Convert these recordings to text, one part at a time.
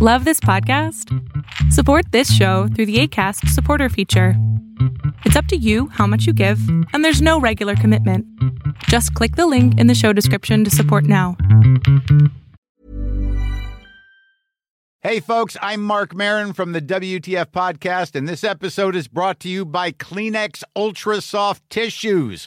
Love this podcast? Support this show through the ACAST supporter feature. It's up to you how much you give, and there's no regular commitment. Just click the link in the show description to support now. Hey, folks, I'm Mark Marin from the WTF Podcast, and this episode is brought to you by Kleenex Ultra Soft Tissues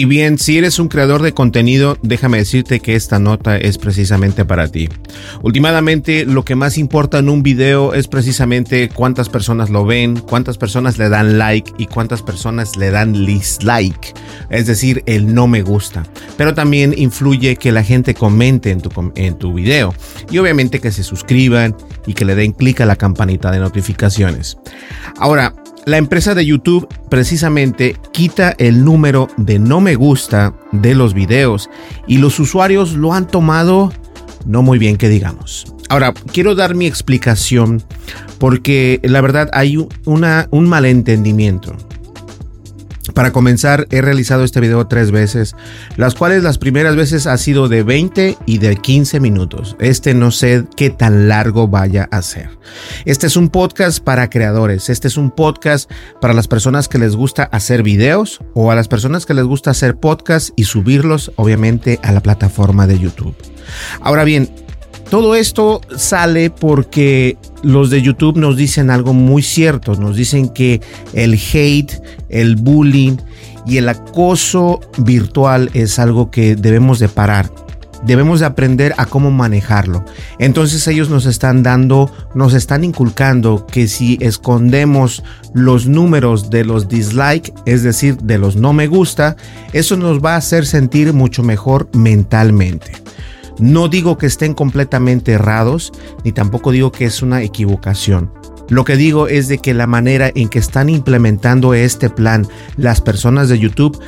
Y bien, si eres un creador de contenido, déjame decirte que esta nota es precisamente para ti. Últimamente, lo que más importa en un video es precisamente cuántas personas lo ven, cuántas personas le dan like y cuántas personas le dan dislike, es decir, el no me gusta. Pero también influye que la gente comente en tu, en tu video y obviamente que se suscriban y que le den clic a la campanita de notificaciones. Ahora, la empresa de YouTube precisamente quita el número de no me gusta de los videos y los usuarios lo han tomado no muy bien que digamos. Ahora, quiero dar mi explicación porque la verdad hay una, un malentendimiento. Para comenzar, he realizado este video tres veces, las cuales las primeras veces ha sido de 20 y de 15 minutos. Este no sé qué tan largo vaya a ser. Este es un podcast para creadores, este es un podcast para las personas que les gusta hacer videos o a las personas que les gusta hacer podcasts y subirlos obviamente a la plataforma de YouTube. Ahora bien, todo esto sale porque los de YouTube nos dicen algo muy cierto. Nos dicen que el hate, el bullying y el acoso virtual es algo que debemos de parar. Debemos de aprender a cómo manejarlo. Entonces ellos nos están dando, nos están inculcando que si escondemos los números de los dislike, es decir, de los no me gusta, eso nos va a hacer sentir mucho mejor mentalmente. No digo que estén completamente errados, ni tampoco digo que es una equivocación. Lo que digo es de que la manera en que están implementando este plan las personas de YouTube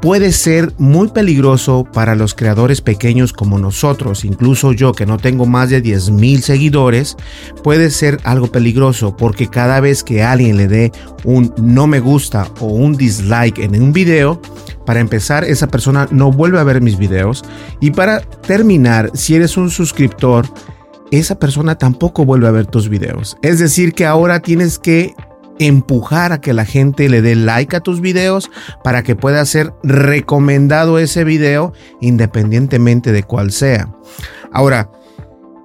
puede ser muy peligroso para los creadores pequeños como nosotros, incluso yo que no tengo más de 10 mil seguidores, puede ser algo peligroso porque cada vez que alguien le dé un no me gusta o un dislike en un video, para empezar, esa persona no vuelve a ver mis videos. Y para terminar, si eres un suscriptor, esa persona tampoco vuelve a ver tus videos. Es decir, que ahora tienes que empujar a que la gente le dé like a tus videos para que pueda ser recomendado ese video independientemente de cuál sea. Ahora,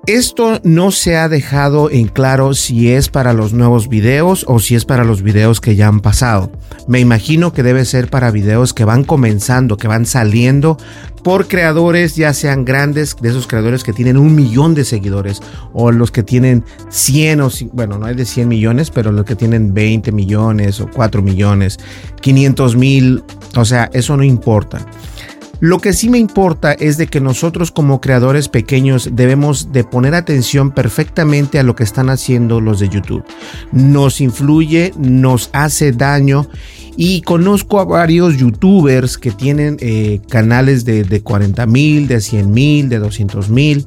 esto no se ha dejado en claro si es para los nuevos videos o si es para los videos que ya han pasado. Me imagino que debe ser para videos que van comenzando, que van saliendo por creadores, ya sean grandes, de esos creadores que tienen un millón de seguidores o los que tienen 100 o, bueno, no hay de 100 millones, pero los que tienen 20 millones o 4 millones, 500 mil, o sea, eso no importa. Lo que sí me importa es de que nosotros como creadores pequeños debemos de poner atención perfectamente a lo que están haciendo los de YouTube. Nos influye, nos hace daño y conozco a varios youtubers que tienen eh, canales de, de 40 mil, de 100 mil, de 200 mil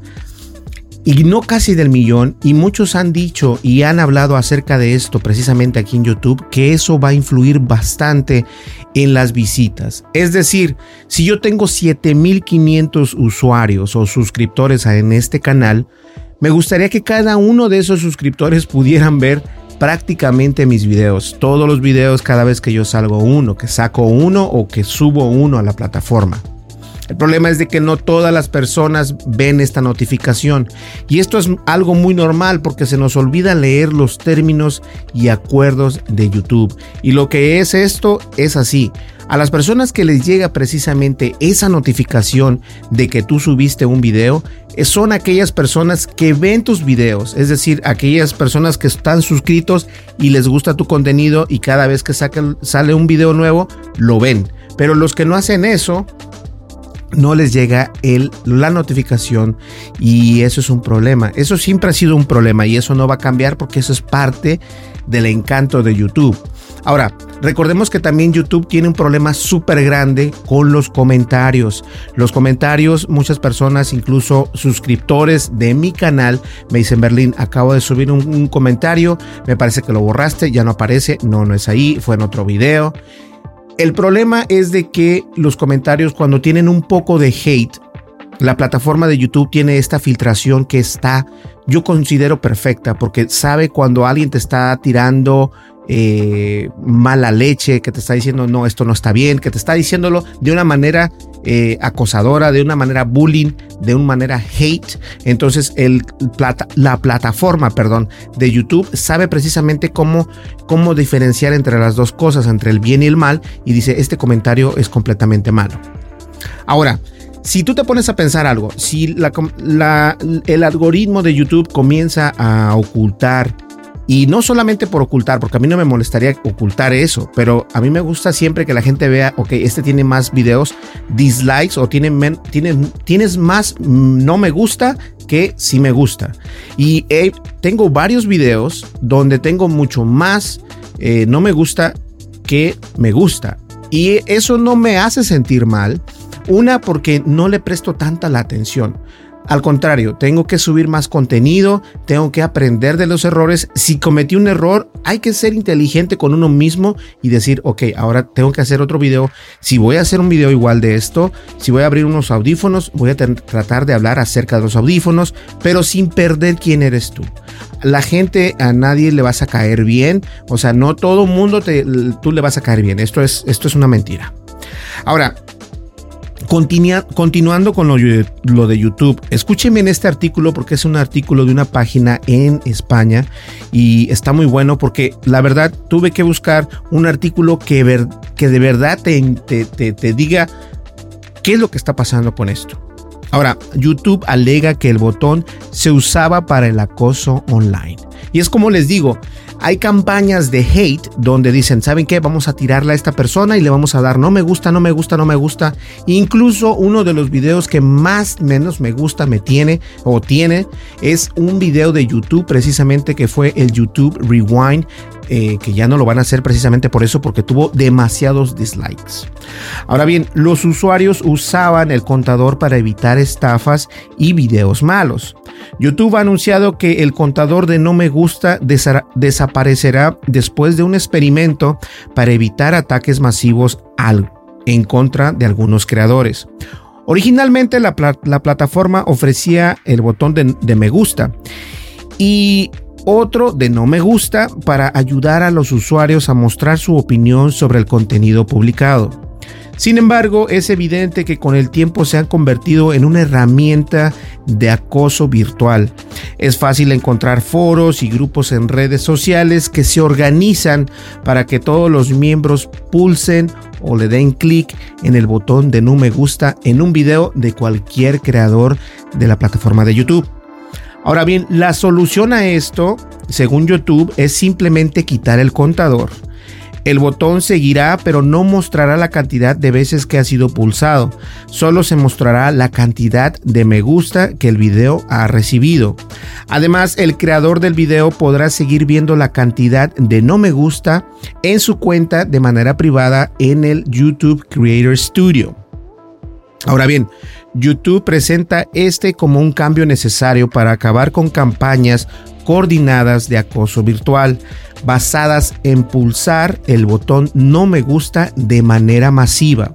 y no casi del millón, y muchos han dicho y han hablado acerca de esto precisamente aquí en YouTube, que eso va a influir bastante en las visitas. Es decir, si yo tengo 7500 usuarios o suscriptores en este canal, me gustaría que cada uno de esos suscriptores pudieran ver prácticamente mis videos, todos los videos cada vez que yo salgo uno, que saco uno o que subo uno a la plataforma. El problema es de que no todas las personas ven esta notificación. Y esto es algo muy normal porque se nos olvida leer los términos y acuerdos de YouTube. Y lo que es esto es así. A las personas que les llega precisamente esa notificación de que tú subiste un video, eh, son aquellas personas que ven tus videos, es decir, aquellas personas que están suscritos y les gusta tu contenido y cada vez que sale un video nuevo, lo ven. Pero los que no hacen eso, no les llega el, la notificación y eso es un problema. Eso siempre ha sido un problema y eso no va a cambiar porque eso es parte del encanto de YouTube. Ahora, recordemos que también YouTube tiene un problema súper grande con los comentarios. Los comentarios, muchas personas, incluso suscriptores de mi canal, me dicen, Berlín, acabo de subir un, un comentario, me parece que lo borraste, ya no aparece, no, no es ahí, fue en otro video. El problema es de que los comentarios cuando tienen un poco de hate, la plataforma de YouTube tiene esta filtración que está, yo considero perfecta, porque sabe cuando alguien te está tirando eh, mala leche, que te está diciendo no, esto no está bien, que te está diciéndolo de una manera eh, acosadora, de una manera bullying, de una manera hate. Entonces el, la plataforma perdón, de YouTube sabe precisamente cómo, cómo diferenciar entre las dos cosas, entre el bien y el mal, y dice, este comentario es completamente malo. Ahora, si tú te pones a pensar algo, si el algoritmo de YouTube comienza a ocultar y no solamente por ocultar, porque a mí no me molestaría ocultar eso, pero a mí me gusta siempre que la gente vea, ok, este tiene más videos, dislikes o tiene tienes más no me gusta que sí me gusta. Y tengo varios videos donde tengo mucho más eh, no me gusta que me gusta. Y eso no me hace sentir mal. Una, porque no le presto tanta la atención. Al contrario, tengo que subir más contenido, tengo que aprender de los errores. Si cometí un error, hay que ser inteligente con uno mismo y decir, ok, ahora tengo que hacer otro video. Si voy a hacer un video igual de esto, si voy a abrir unos audífonos, voy a tratar de hablar acerca de los audífonos, pero sin perder quién eres tú. La gente a nadie le vas a caer bien, o sea, no todo mundo te, tú le vas a caer bien. Esto es, esto es una mentira. Ahora, continuando con lo, de YouTube, escúcheme en este artículo porque es un artículo de una página en España y está muy bueno porque la verdad tuve que buscar un artículo que, de verdad te diga qué es lo que está pasando con esto. Ahora, YouTube alega que el botón se usaba para el acoso online. Y es como les digo, hay campañas de hate donde dicen, ¿saben qué? Vamos a tirarle a esta persona y le vamos a dar no me gusta, no me gusta, no me gusta. Incluso uno de los videos que más menos me gusta me tiene o tiene es un video de YouTube precisamente que fue el YouTube Rewind eh, que ya no lo van a hacer precisamente por eso, porque tuvo demasiados dislikes. Ahora bien, los usuarios usaban el contador para evitar estafas y videos malos. YouTube ha anunciado que el contador de no me gusta desaparecerá después de un experimento para evitar ataques masivos al, en contra de algunos creadores. Originalmente la, plataforma ofrecía el botón de, de me gusta y otro de no me gusta para ayudar a los usuarios a mostrar su opinión sobre el contenido publicado. Sin embargo, es evidente que con el tiempo se han convertido en una herramienta de acoso virtual. Es fácil encontrar foros y grupos en redes sociales que se organizan para que todos los miembros pulsen o le den clic en el botón de no me gusta en un video de cualquier creador de la plataforma de YouTube. Ahora bien, la solución a esto, según YouTube, es simplemente quitar el contador el botón seguirá pero no mostrará la cantidad de veces que ha sido pulsado. Solo se mostrará la cantidad de me gusta que el video ha recibido. Además, el creador del video podrá seguir viendo la cantidad de no me gusta en su cuenta de manera privada en el YouTube Creator Studio. Ahora bien, YouTube presenta este como un cambio necesario para acabar con campañas coordinadas de acoso virtual, basadas en pulsar el botón no me gusta de manera masiva.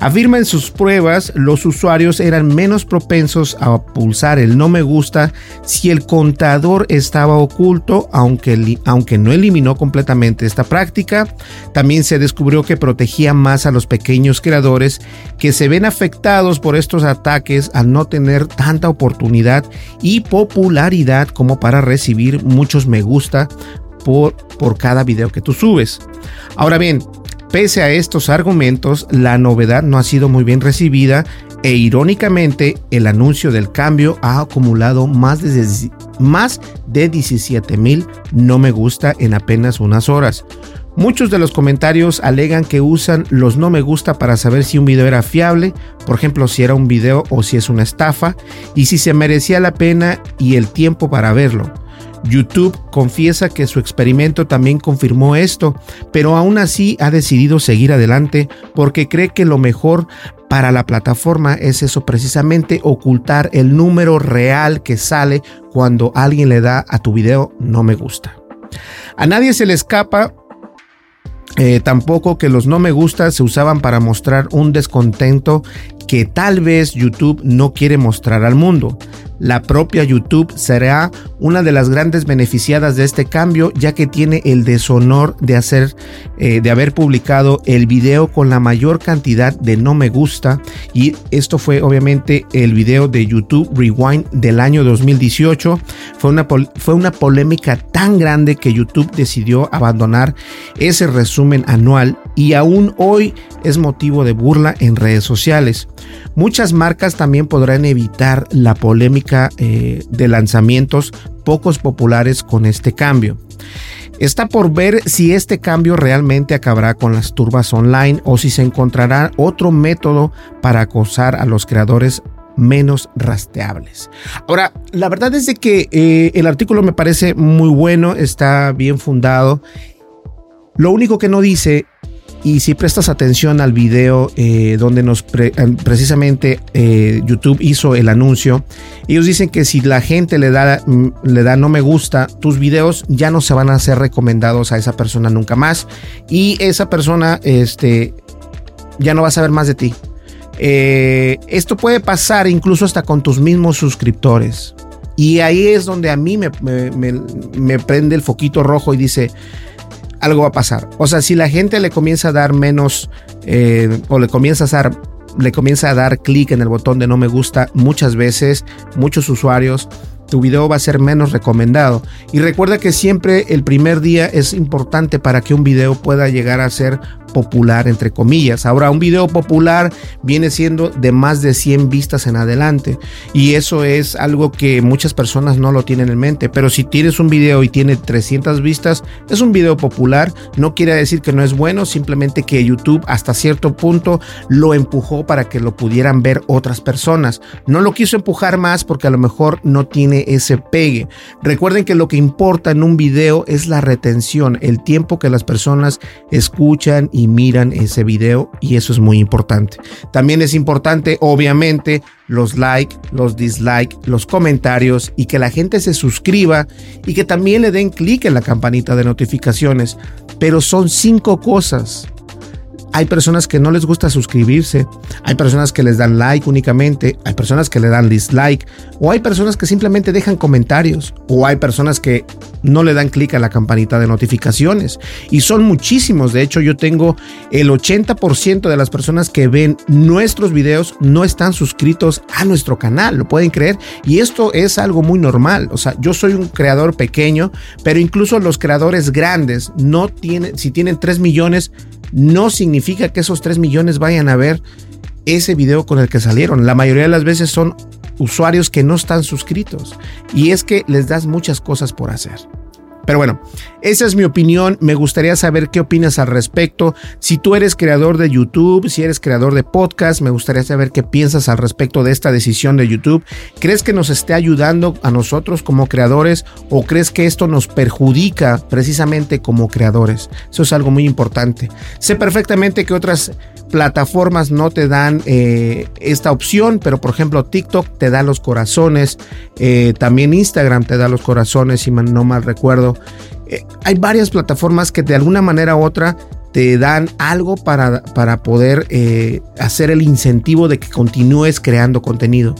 Afirma en sus pruebas los usuarios eran menos propensos a pulsar el no me gusta si el contador estaba oculto, aunque, aunque no eliminó completamente esta práctica. También se descubrió que protegía más a los pequeños creadores que se ven afectados por estos ataques al no tener tanta oportunidad y popularidad como para recibir muchos me gusta por, cada video que tú subes. Ahora bien, pese a estos argumentos, la novedad no ha sido muy bien recibida e irónicamente el anuncio del cambio ha acumulado más de, más de 17 mil no me gusta en apenas unas horas. Muchos de los comentarios alegan que usan los no me gusta para saber si un video era fiable, por ejemplo si era un video o si es una estafa, y si se merecía la pena y el tiempo para verlo. YouTube confiesa que su experimento también confirmó esto, pero aún así ha decidido seguir adelante porque cree que lo mejor para la plataforma es eso precisamente, ocultar el número real que sale cuando alguien le da a tu video no me gusta. A nadie se le escapa eh, tampoco que los no me gusta se usaban para mostrar un descontento que tal vez YouTube no quiere mostrar al mundo la propia YouTube será una de las grandes beneficiadas de este cambio, ya que tiene el deshonor de hacer, eh, de haber publicado el video con la mayor cantidad de no me gusta. Y esto fue obviamente el video de YouTube Rewind del año 2018. Fue una, fue una polémica tan grande que YouTube decidió abandonar ese resumen anual y aún hoy es motivo de burla en redes sociales. Muchas marcas también podrán evitar la polémica eh, de lanzamientos pocos populares con este cambio. Está por ver si este cambio realmente acabará con las turbas online o si se encontrará otro método para acosar a los creadores menos rastreables. Ahora, la verdad es de que eh, el artículo me parece muy bueno, está bien fundado. Lo único que no dice y si prestas atención al video eh, donde nos eh, precisamente eh, YouTube hizo el anuncio, ellos dicen que si la gente le da, mm, le da no me gusta, tus videos ya no se van a ser recomendados a esa persona nunca más. Y esa persona este, ya no va a saber más de ti. esto puede pasar incluso hasta con tus mismos suscriptores. Y ahí es donde a mí me, me prende el foquito rojo y dice, algo va a pasar. O sea, si la gente le comienza a dar menos eh, o le comienza a dar le comienza a dar clic en el botón de no me gusta muchas veces, muchos usuarios tu video va a ser menos recomendado. Y recuerda que siempre el primer día es importante para que un video pueda llegar a ser popular, entre comillas. Ahora, un video popular viene siendo de más de 100 vistas en adelante. Y eso es algo que muchas personas no lo tienen en mente. Pero si tienes un video y tiene 300 vistas, es un video popular. No quiere decir que no es bueno, simplemente que YouTube hasta cierto punto lo empujó para que lo pudieran ver otras personas. No lo quiso empujar más porque a lo mejor no tiene ese pegue. Recuerden que lo que importa en un video es la retención, el tiempo que las personas escuchan y miran ese video y eso es muy importante. También es importante, obviamente, los like, los dislike, los comentarios y que la gente se suscriba y que también le den clic en la campanita de notificaciones. Pero son cinco cosas hay personas que no les gusta suscribirse, hay personas que les dan like únicamente, hay personas que le dan dislike, o hay personas que simplemente dejan comentarios, o hay personas que no le dan clic a la campanita de notificaciones. Y son muchísimos, de hecho yo tengo el 80% de las personas que ven nuestros videos no están suscritos a nuestro canal, lo pueden creer, y esto es algo muy normal, o sea, yo soy un creador pequeño, pero incluso los creadores grandes no tienen, si tienen 3 millones, no significa que esos 3 millones vayan a ver ese video con el que salieron. La mayoría de las veces son usuarios que no están suscritos. Y es que les das muchas cosas por hacer. Pero bueno, esa es mi opinión. Me gustaría saber qué opinas al respecto. Si tú eres creador de YouTube, si eres creador de podcast, me gustaría saber qué piensas al respecto de esta decisión de YouTube. ¿Crees que nos esté ayudando a nosotros como creadores o crees que esto nos perjudica precisamente como creadores? Eso es algo muy importante. Sé perfectamente que otras plataformas no te dan eh, esta opción, pero por ejemplo TikTok te da los corazones, eh, también Instagram te da los corazones, si no mal recuerdo. Eh, hay varias plataformas que de alguna manera u otra te dan algo para, para poder hacer el incentivo de que continúes creando contenido.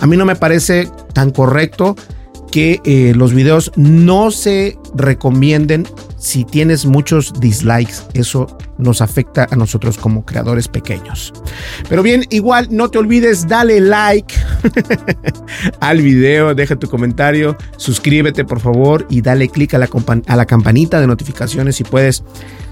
A mí no me parece tan correcto que los videos no se recomienden si tienes muchos dislikes. Eso nos afecta a nosotros como creadores pequeños. Pero bien, igual no te olvides, dale like al video, deja tu comentario, suscríbete por favor y dale click a la, a la campanita de notificaciones si puedes.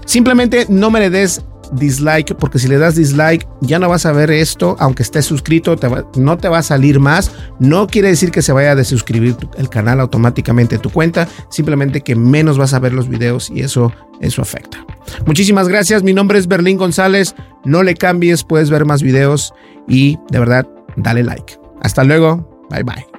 Simplemente no me le des dislike, porque si le das dislike ya no vas a ver esto, aunque estés suscrito, no te va a salir más. No quiere decir que se vaya a desuscribir el canal automáticamente tu cuenta, simplemente que menos vas a ver los videos y eso, eso afecta. Muchísimas gracias, mi nombre es Berlín González, no le cambies, puedes ver más videos y de verdad, dale like. Hasta luego, bye bye.